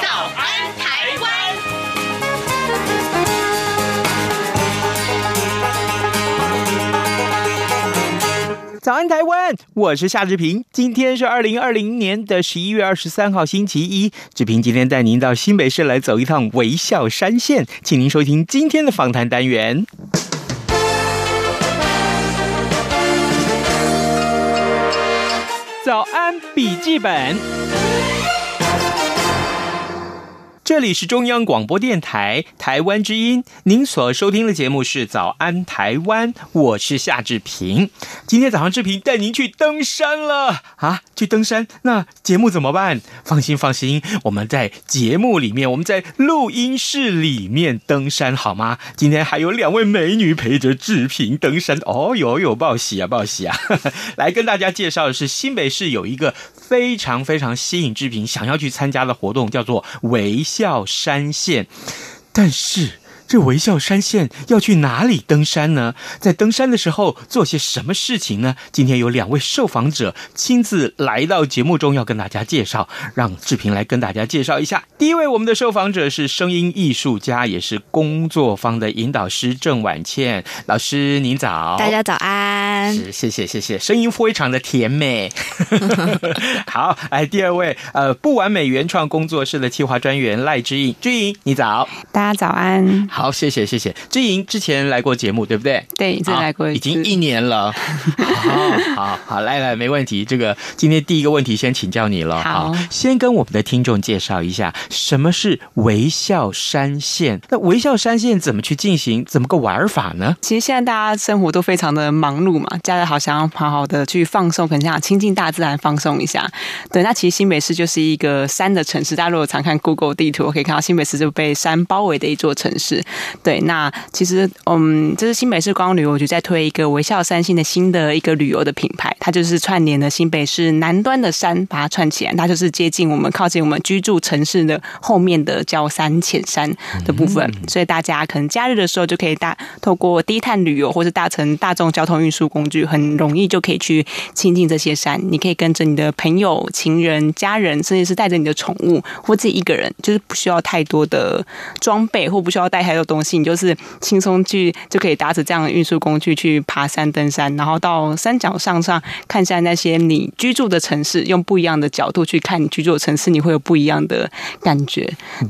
早安台湾》。早安台湾，我是夏志平。今天是二零二零年的十一月二十三号，星期一。志平今天带您到新北市来走一趟微笑山线，请您收听今天的访谈单元。早安笔记本。这里是中央广播电台台湾之音，您所收听的节目是《早安台湾》，我是夏志平。今天早上志平带您去登山了啊！去登山，那节目怎么办？放心放心，我们在节目里面，我们在录音室里面登山好吗？今天还有两位美女陪着志平登山哦，有有报喜啊报喜啊！来跟大家介绍的是新北市有一个非常非常吸引志平想要去参加的活动，叫做微笑山线，但是。这微笑山线要去哪里登山呢？在登山的时候做些什么事情呢？今天有两位受访者亲自来到节目中，要跟大家介绍，让志平来跟大家介绍一下。第一位，我们的受访者是声音艺术家，也是工作坊的引导师郑婉倩老师，您早，大家早安，是谢谢谢谢，声音非常的甜美。好，哎第二位，呃，不完美原创工作室的企划专员赖之颖，之颖你早，大家早安。好，谢谢谢谢。志莹之前来过节目，对不对？对，已经来过，已经一年了。好好好，来来，没问题。这个今天第一个问题先请教你了。好，先跟我们的听众介绍一下什么是微笑山线。那微笑山线怎么去进行？怎么个玩法呢？其实现在大家生活都非常的忙碌嘛，家人好想要好好的去放松，可能想亲近大自然，放松一下。对，那其实新北市就是一个山的城市。大家如果常看 Google 地图，可以看到新北市就被山包围的一座城市。对，那其实，嗯，这是新北市观光旅游局在推一个微笑三星的新的一个旅游的品牌，它就是串联了新北市南端的山，把它串起来，它就是接近我们、靠近我们居住城市的后面的郊山浅山的部分，所以大家可能假日的时候就可以大透过低碳旅游，或是搭乘大众交通运输工具，很容易就可以去亲近这些山。你可以跟着你的朋友、情人、家人，甚至是带着你的宠物，或自己一个人，就是不需要太多的装备，或不需要带太多东西。你就是轻松去就可以搭着这样的运输工具去爬山、登山，然后到山脚上上看一下那些你居住的城市，用不一样的角度去看你居住的城市，你会有不一样的感觉。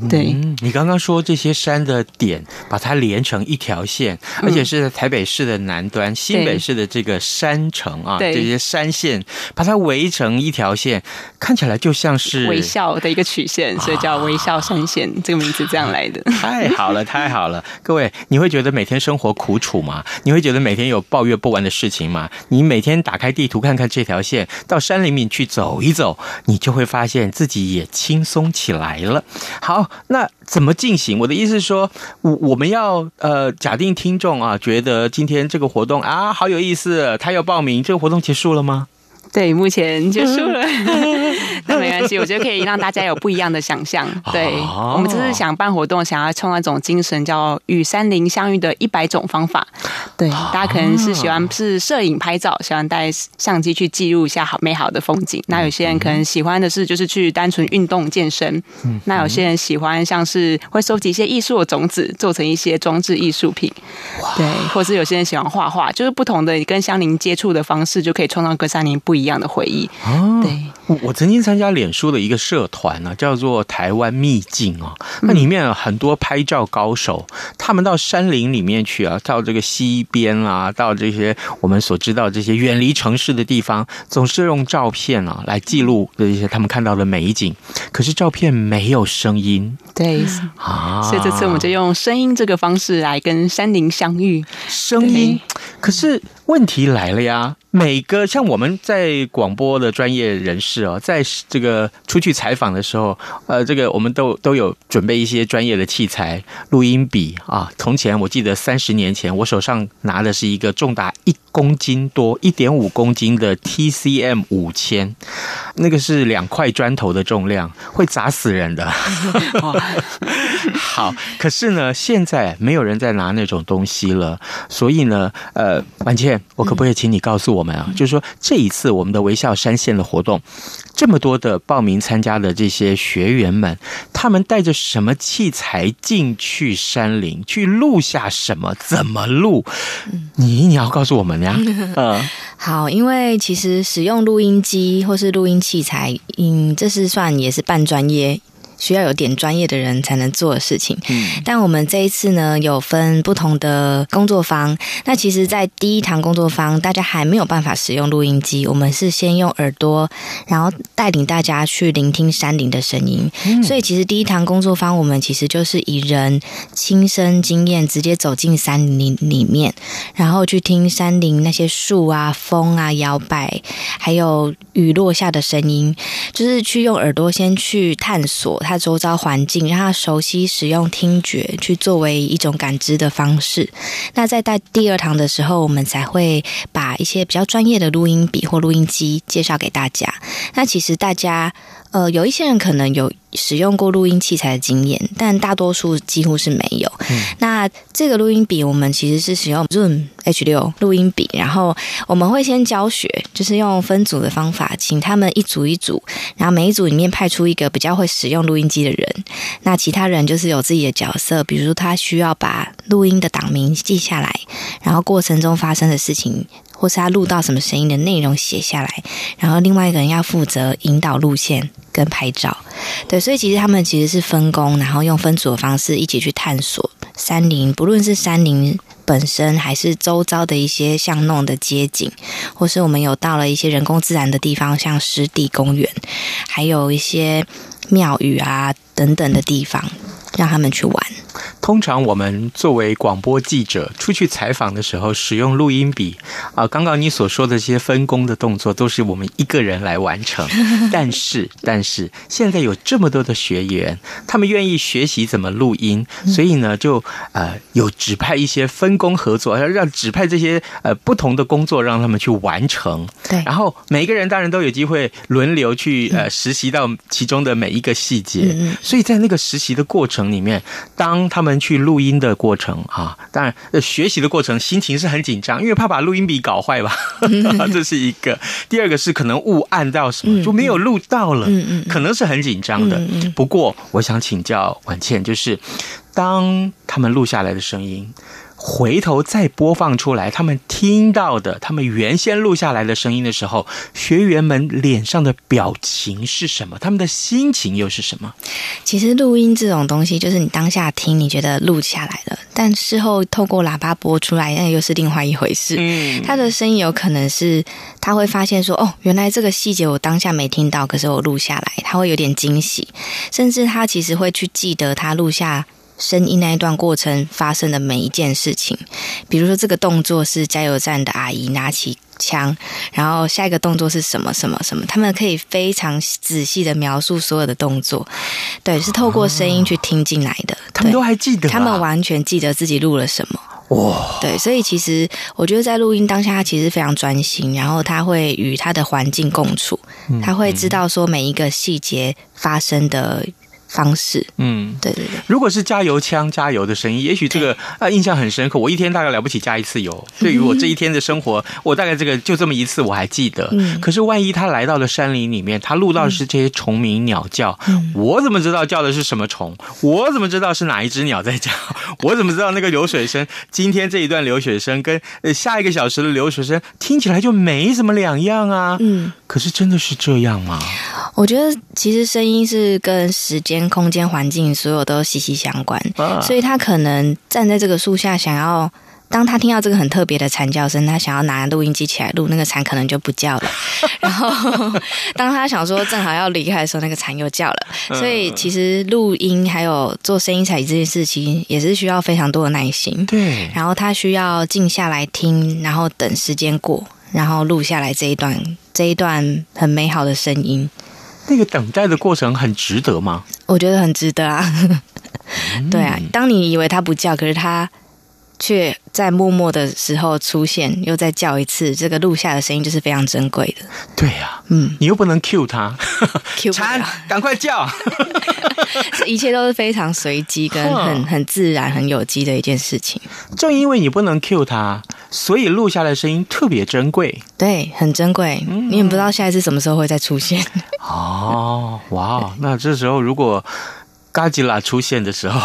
对，嗯、你刚刚说这些山的点，把它连成一条线，而且是台北市的南端，嗯、新北市的这个山城啊，这些山线把它围成一条线，看起来就像是微笑的一个曲线，所以叫微笑山线，啊、这个名字这样来的。太好了，太好了。各位，你会觉得每天生活苦楚吗？你会觉得每天有抱怨不完的事情吗？你每天打开地图看看这条线，到山里面去走一走，你就会发现自己也轻松起来了。好，那怎么进行？我的意思是说，我我们要呃，假定听众啊，觉得今天这个活动啊好有意思，他要报名，这个活动结束了吗？对，目前结束了，那没关系，我觉得可以让大家有不一样的想象。对，我们只是想办活动，想要创造一种精神，叫与山林相遇的一百种方法。对，大家可能是喜欢是摄影拍照，喜欢带相机去记录一下好美好的风景。那有些人可能喜欢的是就是去单纯运动健身。那有些人喜欢像是会收集一些艺术的种子，做成一些装置艺术品。对，或是有些人喜欢画画，就是不同的跟山林接触的方式，就可以创造跟山林不一样。一样的回忆。哦，对，我我曾经参加脸书的一个社团呢，叫做台湾秘境哦，那里面有很多拍照高手，他们到山林里面去啊，到这个溪边啊，到这些我们所知道这些远离城市的地方，总是用照片啊来记录这些他们看到的美景，可是照片没有声音，对。啊，所以这次我们就用声音这个方式来跟山林相遇，声音，可是。问题来了呀。每个像我们在广播的专业人士哦，在这个出去采访的时候，呃，这个我们都都有准备一些专业的器材，录音笔啊。从前我记得三十年前，我手上拿的是一个重达一公斤多、一点五公斤的 TCM 五千，那个是两块砖头的重量，会砸死人的。好，可是呢，现在没有人再拿那种东西了，所以呢，呃，婉倩，我可不可以请你告诉我？我们啊，就是说这一次我们的微笑山线的活动，这么多的报名参加的这些学员们，他们带着什么器材进去山林去录下什么？怎么录？你你要告诉我们呀？嗯，好，因为其实使用录音机或是录音器材，嗯，这是算也是半专业。需要有点专业的人才能做的事情。嗯，但我们这一次呢，有分不同的工作坊。那其实，在第一堂工作坊，大家还没有办法使用录音机，我们是先用耳朵，然后带领大家去聆听山林的声音。嗯，所以，其实第一堂工作坊，我们其实就是以人亲身经验，直接走进山林里面，然后去听山林那些树啊、风啊摇摆，还有雨落下的声音，就是去用耳朵先去探索。他周遭环境，让他熟悉使用听觉去作为一种感知的方式。那在带第二堂的时候，我们才会把一些比较专业的录音笔或录音机介绍给大家。那其实大家。呃，有一些人可能有使用过录音器材的经验，但大多数几乎是没有。嗯、那这个录音笔，我们其实是使用 Zoom H6 录音笔，然后我们会先教学，就是用分组的方法，请他们一组一组，然后每一组里面派出一个比较会使用录音机的人，那其他人就是有自己的角色，比如说他需要把录音的档名记下来，然后过程中发生的事情。或是他录到什么声音的内容写下来，然后另外一个人要负责引导路线跟拍照，对，所以其实他们其实是分工，然后用分组的方式一起去探索山林，不论是山林本身，还是周遭的一些巷弄的街景，或是我们有到了一些人工自然的地方，像湿地公园，还有一些庙宇啊等等的地方。让他们去玩。通常我们作为广播记者出去采访的时候，使用录音笔啊。刚刚你所说的这些分工的动作，都是我们一个人来完成。但是，但是现在有这么多的学员，他们愿意学习怎么录音，所以呢，就呃有指派一些分工合作，要让指派这些呃不同的工作让他们去完成。对。然后每一个人当然都有机会轮流去呃实习到其中的每一个细节。嗯。所以在那个实习的过程。里面，当他们去录音的过程啊，当然学习的过程，心情是很紧张，因为怕把录音笔搞坏吧，这是一个。第二个是可能误按到什么就没有录到了，可能是很紧张的。不过，我想请教婉倩，就是当他们录下来的声音。回头再播放出来，他们听到的，他们原先录下来的声音的时候，学员们脸上的表情是什么？他们的心情又是什么？其实录音这种东西，就是你当下听，你觉得录下来了，但事后透过喇叭播出来，那又是另外一回事。嗯，他的声音有可能是他会发现说，哦，原来这个细节我当下没听到，可是我录下来，他会有点惊喜，甚至他其实会去记得他录下。声音那一段过程发生的每一件事情，比如说这个动作是加油站的阿姨拿起枪，然后下一个动作是什么什么什么，他们可以非常仔细的描述所有的动作，对，是透过声音去听进来的，他们都还记得，他们完全记得自己录了什么，哇，对，所以其实我觉得在录音当下，他其实非常专心，然后他会与他的环境共处，他会知道说每一个细节发生的。方式，嗯，对对对。如果是加油枪加油的声音，也许这个啊印象很深刻。我一天大概了不起加一次油，对于我这一天的生活，我大概这个就这么一次我还记得。嗯，可是万一他来到了山林里面，他录到的是这些虫鸣鸟叫，我怎么知道叫的是什么虫？我怎么知道是哪一只鸟在叫？我怎么知道那个流水声？今天这一段流水声跟呃下一个小时的流水声听起来就没什么两样啊。嗯，可是真的是这样吗？我觉得其实声音是跟时间。空间环境所有都息息相关，所以他可能站在这个树下，想要当他听到这个很特别的蝉叫声，他想要拿录音机起来录，那个蝉可能就不叫了。然后，当他想说正好要离开的时候，那个蝉又叫了。所以，其实录音还有做声音采集这件事情，也是需要非常多的耐心。对。然后他需要静下来听，然后等时间过，然后录下来这一段这一段很美好的声音。那个等待的过程很值得吗？我觉得很值得啊。对啊，当你以为他不叫，可是他。却在默默的时候出现，又再叫一次，这个录下的声音就是非常珍贵的。对呀、啊，嗯，你又不能 cue 他他，赶快叫，这 一切都是非常随机跟很很自然、很有机的一件事情。正因为你不能 cue 他，所以录下来的声音特别珍贵。对，很珍贵，嗯、你也不知道下一次什么时候会再出现。哦，哇，那这时候如果。嘎吉拉出现的时候，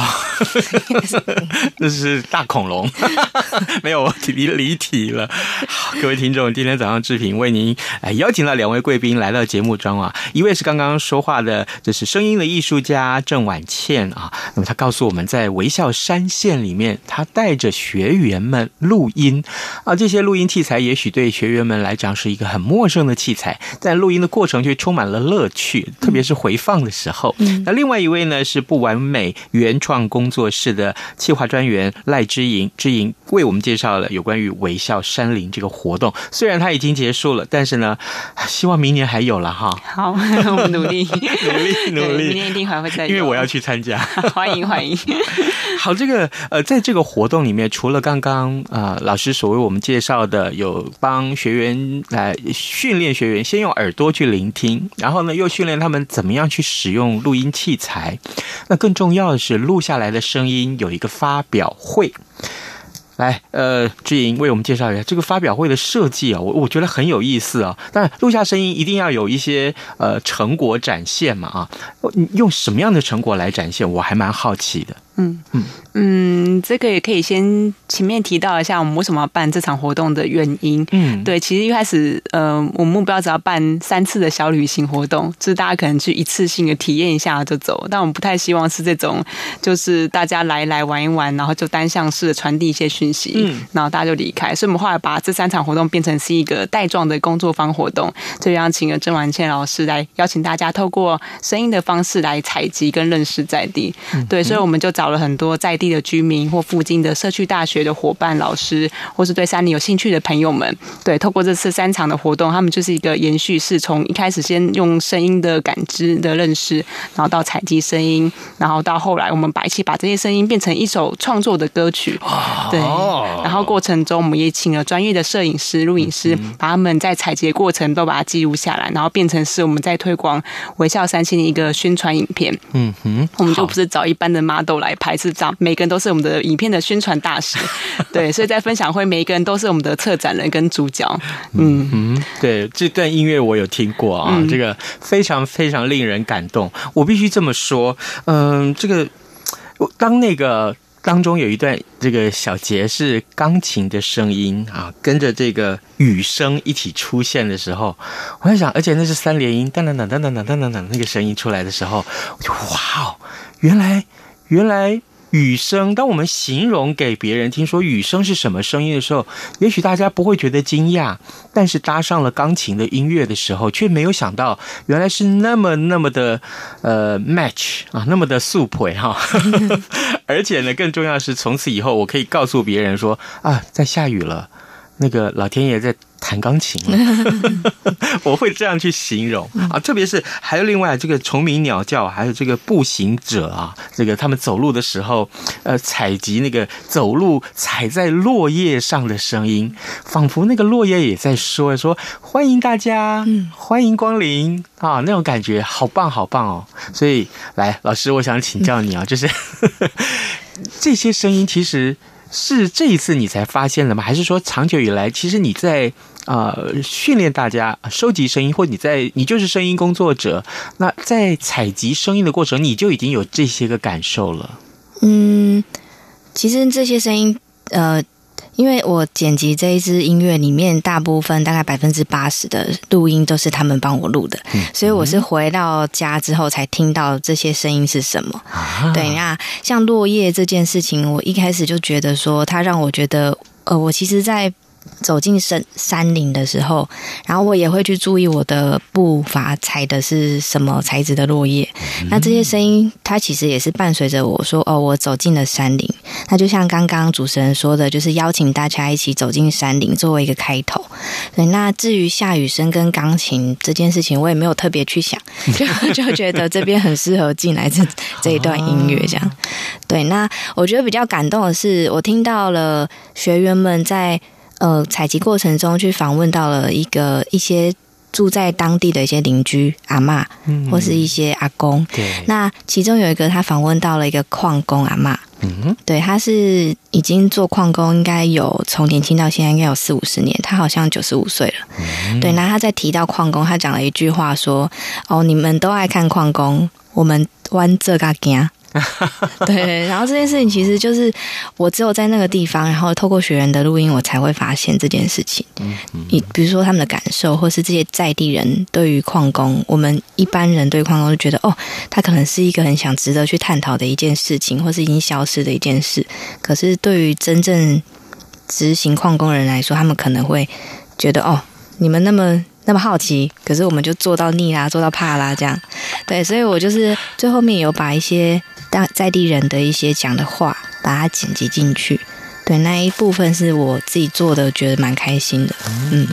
那是大恐龙，没有离离题了。好，各位听众，今天早上志平为您哎邀请了两位贵宾来到节目中啊，一位是刚刚说话的，就是声音的艺术家郑婉倩啊。那么他告诉我们在微笑山线里面，他带着学员们录音啊，这些录音器材也许对学员们来讲是一个很陌生的器材，但录音的过程却充满了乐趣，特别是回放的时候。嗯，那另外一位呢是。是不完美原创工作室的企划专员赖之莹，之莹为我们介绍了有关于微笑山林这个活动。虽然它已经结束了，但是呢，希望明年还有了哈。好，我们努力，努力，努力，明年一定还会再。因为我要去参加，欢 迎欢迎。好，这个呃，在这个活动里面，除了刚刚啊老师所为我们介绍的，有帮学员来训练学员先用耳朵去聆听，然后呢又训练他们怎么样去使用录音器材。那更重要的是，录下来的声音有一个发表会。来，呃，志颖为我们介绍一下这个发表会的设计啊，我我觉得很有意思啊。当然，录下声音一定要有一些呃成果展现嘛啊，用什么样的成果来展现，我还蛮好奇的。嗯嗯嗯，这个也可以先前面提到一下，我们为什么要办这场活动的原因。嗯，对，其实一开始，呃，我们目标只要办三次的小旅行活动，就是大家可能去一次性的体验一下就走。但我们不太希望是这种，就是大家来来玩一玩，然后就单向式的传递一些讯息，嗯，然后大家就离开。所以我们后来把这三场活动变成是一个带状的工作坊活动，就邀请了郑婉倩老师来邀请大家透过声音的方式来采集跟认识在地。嗯，对，所以我们就找。找了很多在地的居民或附近的社区大学的伙伴、老师，或是对山林有兴趣的朋友们，对，透过这次三场的活动，他们就是一个延续，是从一开始先用声音的感知的认识，然后到采集声音，然后到后来我们把一起把这些声音变成一首创作的歌曲，对，然后过程中我们也请了专业的摄影师、录影师，把他们在采集的过程都把它记录下来，然后变成是我们在推广微笑三星的一个宣传影片。嗯哼，我们就不是找一般的 model 来。排是这样，每个人都是我们的影片的宣传大使，对，所以在分享会，每一个人都是我们的策展人跟主角。嗯嗯，对，这段音乐我有听过啊，嗯、这个非常非常令人感动。我必须这么说，嗯，这个当那个当中有一段这个小节是钢琴的声音啊，跟着这个雨声一起出现的时候，我在想，而且那是三连音，当当当当当当当当，那个声音出来的时候，我就哇哦，原来。原来雨声，当我们形容给别人听说雨声是什么声音的时候，也许大家不会觉得惊讶，但是搭上了钢琴的音乐的时候，却没有想到原来是那么那么的呃 match 啊，那么的速配 哈，而且呢，更重要是，从此以后我可以告诉别人说啊，在下雨了，那个老天爷在。弹钢琴了，我会这样去形容啊，特别是还有另外这个虫鸣鸟叫，还有这个步行者啊，这个他们走路的时候，呃，采集那个走路踩在落叶上的声音，仿佛那个落叶也在说说欢迎大家，欢迎光临啊，那种感觉好棒好棒哦。所以来，老师，我想请教你啊，就是 这些声音其实是这一次你才发现了吗？还是说长久以来，其实你在呃，训练大家收集声音，或你在你就是声音工作者，那在采集声音的过程，你就已经有这些个感受了。嗯，其实这些声音，呃，因为我剪辑这一支音乐里面，大部分大概百分之八十的录音都是他们帮我录的，嗯、所以我是回到家之后才听到这些声音是什么。啊、对，那像落叶这件事情，我一开始就觉得说，它让我觉得。呃，我其实，在。走进山山林的时候，然后我也会去注意我的步伐踩的是什么材质的落叶。嗯、那这些声音，它其实也是伴随着我说：“哦，我走进了山林。”那就像刚刚主持人说的，就是邀请大家一起走进山林，作为一个开头。对，那至于下雨声跟钢琴这件事情，我也没有特别去想，就就觉得这边很适合进来这这一段音乐。这样，对。那我觉得比较感动的是，我听到了学员们在。呃，采集过程中去访问到了一个一些住在当地的一些邻居阿嬷，嗯，或是一些阿公。对，那其中有一个他访问到了一个矿工阿嬷，嗯，对，他是已经做矿工，应该有从年轻到现在应该有四五十年，他好像九十五岁了。嗯，对，那他在提到矿工，他讲了一句话说：“哦，你们都爱看矿工，我们弯这嘎惊。”对，然后这件事情其实就是我只有在那个地方，然后透过学员的录音，我才会发现这件事情。嗯，你比如说他们的感受，或是这些在地人对于矿工，我们一般人对矿工就觉得，哦，他可能是一个很想值得去探讨的一件事情，或是已经消失的一件事。可是对于真正执行矿工人来说，他们可能会觉得，哦，你们那么那么好奇，可是我们就做到腻啦，做到怕啦，这样。对，所以我就是最后面有把一些。在地人的一些讲的话，把它剪辑进去。对，那一部分是我自己做的，觉得蛮开心的。嗯，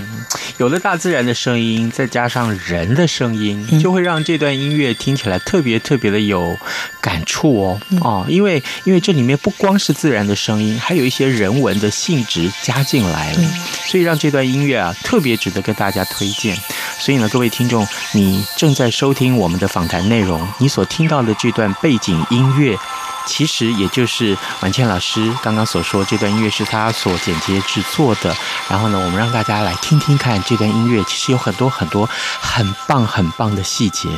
有了大自然的声音，再加上人的声音，就会让这段音乐听起来特别特别的有感触哦。哦，因为因为这里面不光是自然的声音，还有一些人文的性质加进来了，所以让这段音乐啊特别值得跟大家推荐。所以呢，各位听众，你正在收听我们的访谈内容，你所听到的这段背景音乐。其实也就是婉倩老师刚刚所说，这段音乐是她所剪接制作的。然后呢，我们让大家来听听看这段音乐，其实有很多很多很棒很棒的细节。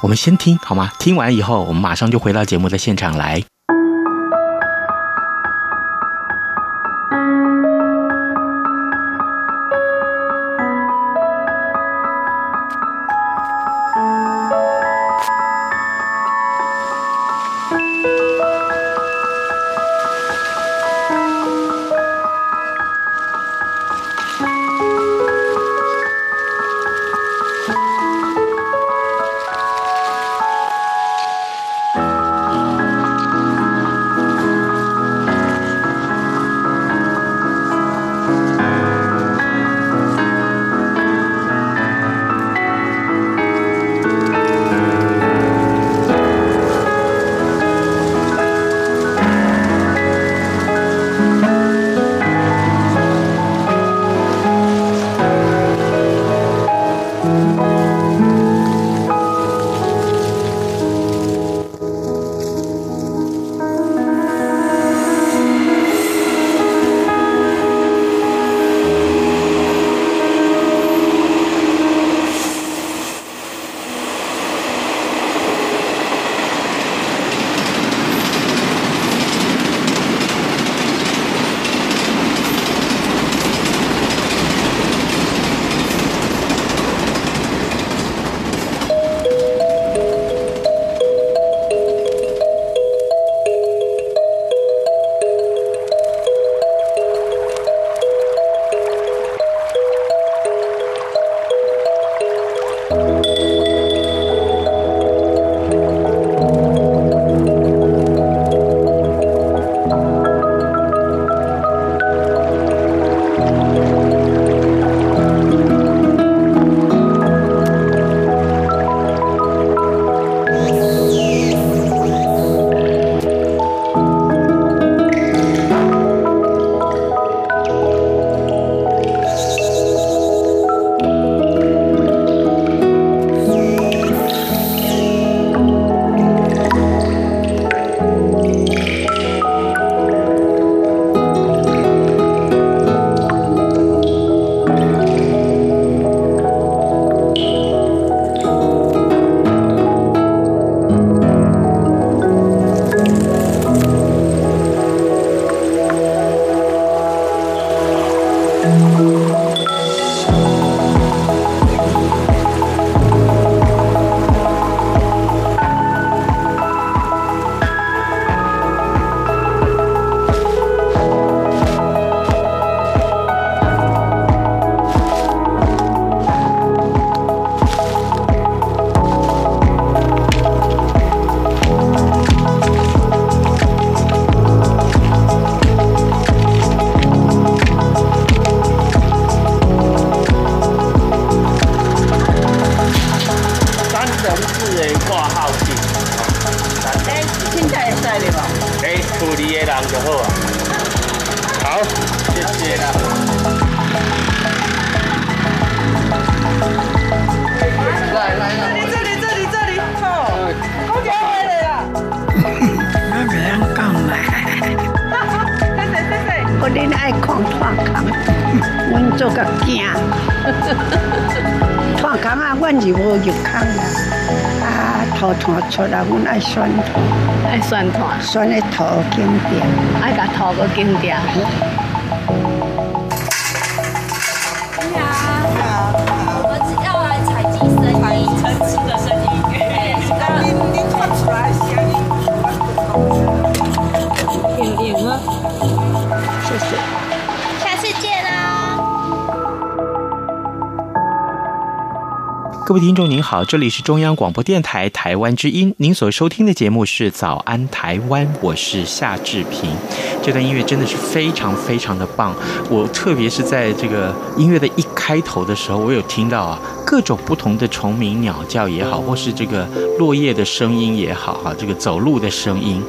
我们先听好吗？听完以后，我们马上就回到节目的现场来。出来，阮爱选炭，爱选团，选个土金点，爱甲土个金点。各位听众您好，这里是中央广播电台台湾之音，您所收听的节目是《早安台湾》，我是夏志平。这段音乐真的是非常非常的棒，我特别是在这个音乐的一开头的时候，我有听到啊各种不同的虫鸣鸟叫也好，或是这个落叶的声音也好，哈，这个走路的声音。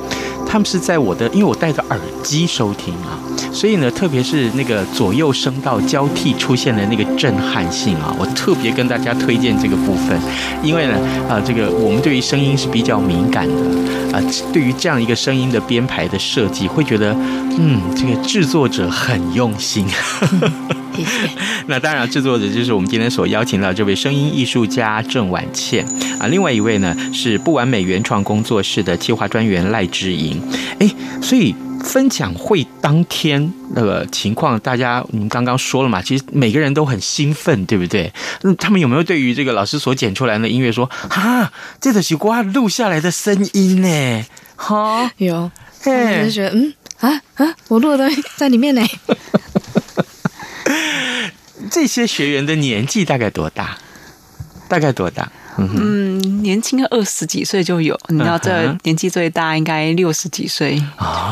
他们是在我的，因为我戴着耳机收听啊，所以呢，特别是那个左右声道交替出现的那个震撼性啊，我特别跟大家推荐这个部分，因为呢，啊，这个我们对于声音是比较敏感的啊，对于这样一个声音的编排的设计，会觉得，嗯，这个制作者很用心。谢谢。那当然，制作者就是我们今天所邀请到这位声音艺术家郑婉倩啊，另外一位呢是不完美原创工作室的企划专员赖之莹。哎，所以分享会当天那个情况，大家你们刚刚说了嘛，其实每个人都很兴奋，对不对？那他们有没有对于这个老师所剪出来的音乐说啊，这个是瓜录下来的声音呢？哈，有，我就觉得嗯啊啊，我录的东西在里面呢。这些学员的年纪大概多大？大概多大？嗯，年轻二十几岁就有，你知道这年纪最大应该六十几岁，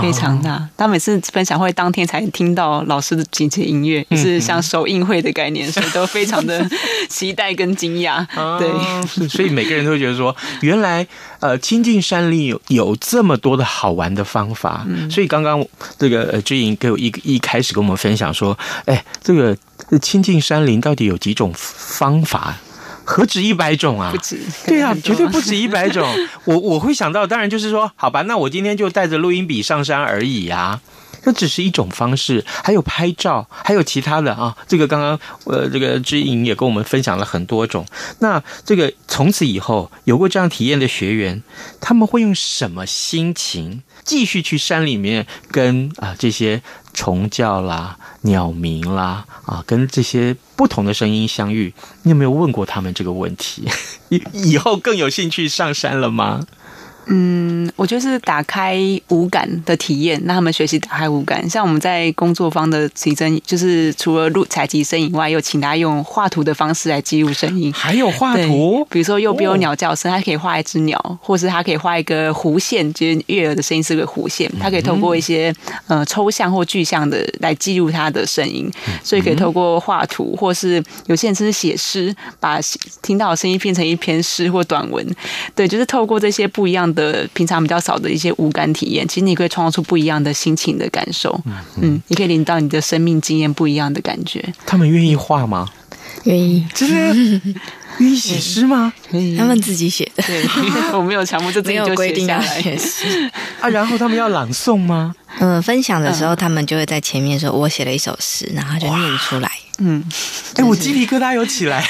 非常大。他每次分享会当天才听到老师的几节音乐，是像首映会的概念，所以都非常的期待跟惊讶。对，所以每个人都会觉得说，原来呃亲近山林有有这么多的好玩的方法。所以刚刚这个呃之莹给我一一开始跟我们分享说，哎，这个亲近山林到底有几种方法？何止一百种啊！不止，对啊，绝对不止一百种。我我会想到，当然就是说，好吧，那我今天就带着录音笔上山而已啊。这只是一种方式，还有拍照，还有其他的啊。这个刚刚呃，这个知影也跟我们分享了很多种。那这个从此以后有过这样体验的学员，他们会用什么心情继续去山里面跟啊这些虫叫啦、鸟鸣啦啊，跟这些不同的声音相遇？你有没有问过他们这个问题？以以后更有兴趣上山了吗？嗯，我觉得是打开五感的体验，让他们学习打开五感。像我们在工作方的提升，就是除了录采集声以外，又请他用画图的方式来记录声音。还有画图，比如说右边有鸟叫声，他可以画一只鸟，或是他可以画一个弧线，就是悦耳的声音是个弧线。他可以透过一些呃抽象或具象的来记录他的声音，所以可以透过画图，或是有些人甚至写诗，把听到的声音变成一篇诗或短文。对，就是透过这些不一样的。的平常比较少的一些五感体验，其实你可以创造出不一样的心情的感受。嗯，嗯，你可以领到你的生命经验不一样的感觉。他们愿意画吗？愿意，真的 愿意写诗吗？可以，他们自己写的。对，我没有强迫，就自己就写下来。啊，然后他们要朗诵吗？嗯，分享的时候，他们就会在前面说：“我写了一首诗，然后就念出来。”嗯，哎，我鸡皮疙瘩有起来。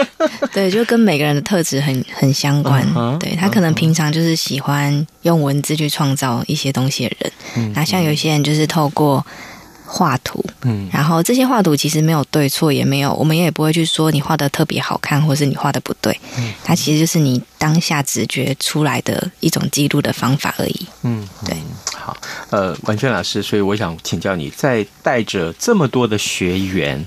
对，就跟每个人的特质很很相关。对，他可能平常就是喜欢用文字去创造一些东西的人，那像有些人就是透过画图，嗯，然后这些画图其实没有对错，也没有，我们也不会去说你画的特别好看，或是你画的不对。嗯，它其实就是你当下直觉出来的一种记录的方法而已。嗯，对。好，呃，婉倩老师，所以我想请教你，在带着这么多的学员。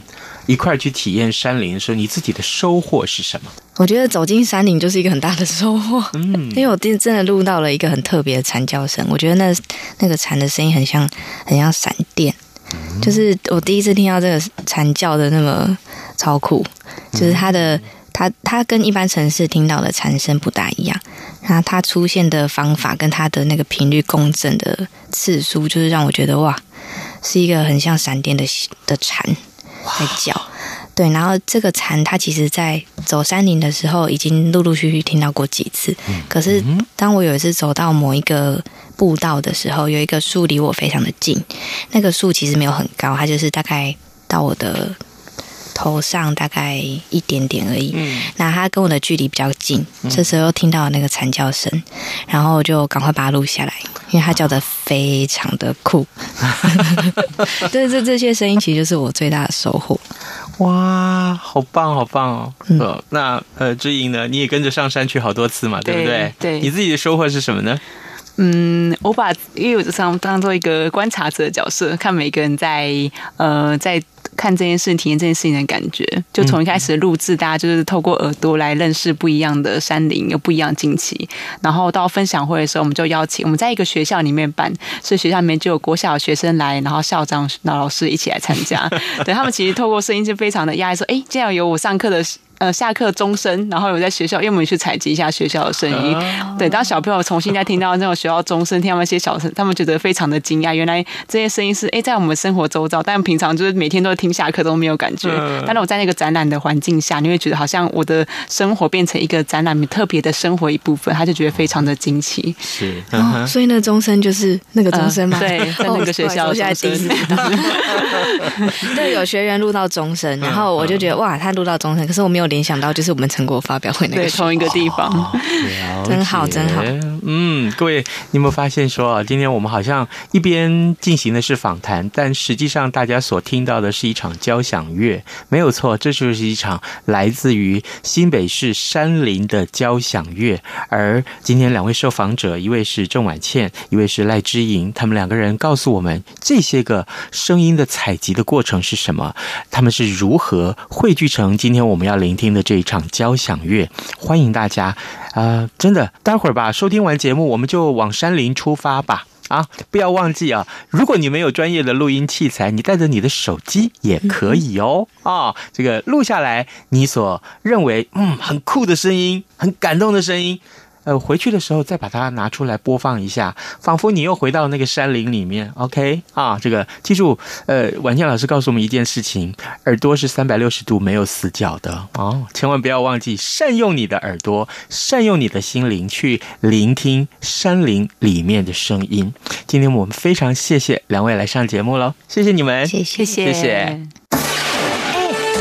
一块去体验山林的时候，你自己的收获是什么？我觉得走进山林就是一个很大的收获，嗯，因为我真真的录到了一个很特别的蝉叫声。我觉得那那个蝉的声音很像很像闪电，就是我第一次听到这个蝉叫的那么超酷，就是它的。它它跟一般城市听到的蝉声不大一样，然后它出现的方法跟它的那个频率共振的次数，就是让我觉得哇，是一个很像闪电的的蝉在叫。对，然后这个蝉它其实在走山林的时候，已经陆陆续续听到过几次。可是当我有一次走到某一个步道的时候，有一个树离我非常的近，那个树其实没有很高，它就是大概到我的。头上大概一点点而已，嗯，那他跟我的距离比较近，嗯、这时候又听到那个惨叫声，然后就赶快把它录下来，因为他叫的非常的酷。对，这这些声音其实就是我最大的收获。哇，好棒，好棒哦！嗯、那呃，知莹呢？你也跟着上山去好多次嘛，对不对？对，你自己的收获是什么呢？嗯，我把因为我就当当做一个观察者的角色，看每个人在呃在。看这件事，体验这件事情的感觉，就从一开始的录制，大家就是透过耳朵来认识不一样的山林，有不一样的惊奇。然后到分享会的时候，我们就邀请我们在一个学校里面办，所以学校里面就有国小的学生来，然后校长、老师一起来参加。对，他们其实透过声音就非常的压抑，说：“哎，这样有我上课的。”呃，下课钟声，然后有在学校，因为我们去采集一下学校的声音。Uh、对，当小朋友重新再听到那种学校钟声，听到那些小声，他们觉得非常的惊讶。原来这些声音是哎，在我们生活周遭，但平常就是每天都听下课都没有感觉。Uh、但是我在那个展览的环境下，你会觉得好像我的生活变成一个展览特别的生活一部分，他就觉得非常的惊奇。是，哦、所以那钟声就是那个钟声吗？呃、对，在那个学校钟声。对，有学员录到钟声，然后我就觉得哇，他录到钟声，可是我没有联想到就是我们。成果发表会那个对，同一个地方，哦、真好真好。嗯，各位，你有没有发现说啊，今天我们好像一边进行的是访谈，但实际上大家所听到的是一场交响乐，没有错，这就是一场来自于新北市山林的交响乐。而今天两位受访者，一位是郑婉倩，一位是赖之莹，他们两个人告诉我们这些个声音的采集的过程是什么，他们是如何汇聚成今天我们要聆听的这一场。交响乐，欢迎大家啊、真的，待会儿吧，收听完节目，我们就往山林出发吧。啊，不要忘记啊！如果你没有专业的录音器材，你带着你的手机也可以哦。啊，这个录下来你所认为嗯很酷的声音，很感动的声音。呃，回去的时候再把它拿出来播放一下，仿佛你又回到那个山林里面。OK 啊，这个记住，呃，婉倩老师告诉我们一件事情：耳朵是三百六十度没有死角的哦，千万不要忘记善用你的耳朵，善用你的心灵去聆听山林里面的声音。今天我们非常谢谢两位来上节目喽，谢谢你们，谢谢谢谢。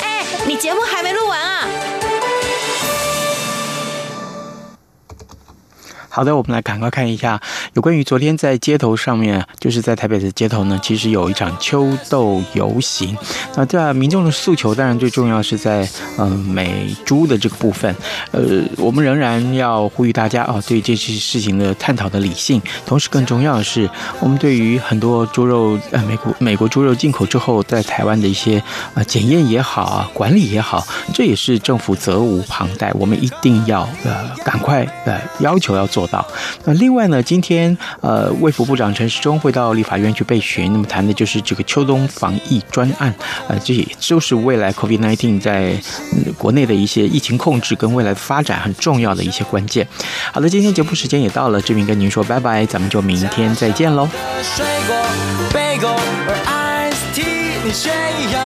哎。你节目还没录完啊？好的，我们来赶快看一下有关于昨天在街头上面，就是在台北的街头呢，其实有一场秋斗游行。那这民众的诉求，当然最重要是在嗯、美猪的这个部分。呃，我们仍然要呼吁大家啊，对这些事情的探讨的理性。同时，更重要的是，我们对于很多猪肉呃美国美国猪肉进口之后，在台湾的一些啊检验也好啊，管理也好，这也是政府责无旁贷。我们一定要呃赶快呃要求要做。做到。那另外呢，今天呃，卫福部长陈时中会到立法院去备询，那么谈的就是这个秋冬防疫专案，呃，这也就是未来 COVID-19 在、国内的一些疫情控制跟未来的发展很重要的一些关键。好的，今天节目时间也到了，这边跟您说拜拜，咱们就明天再见喽。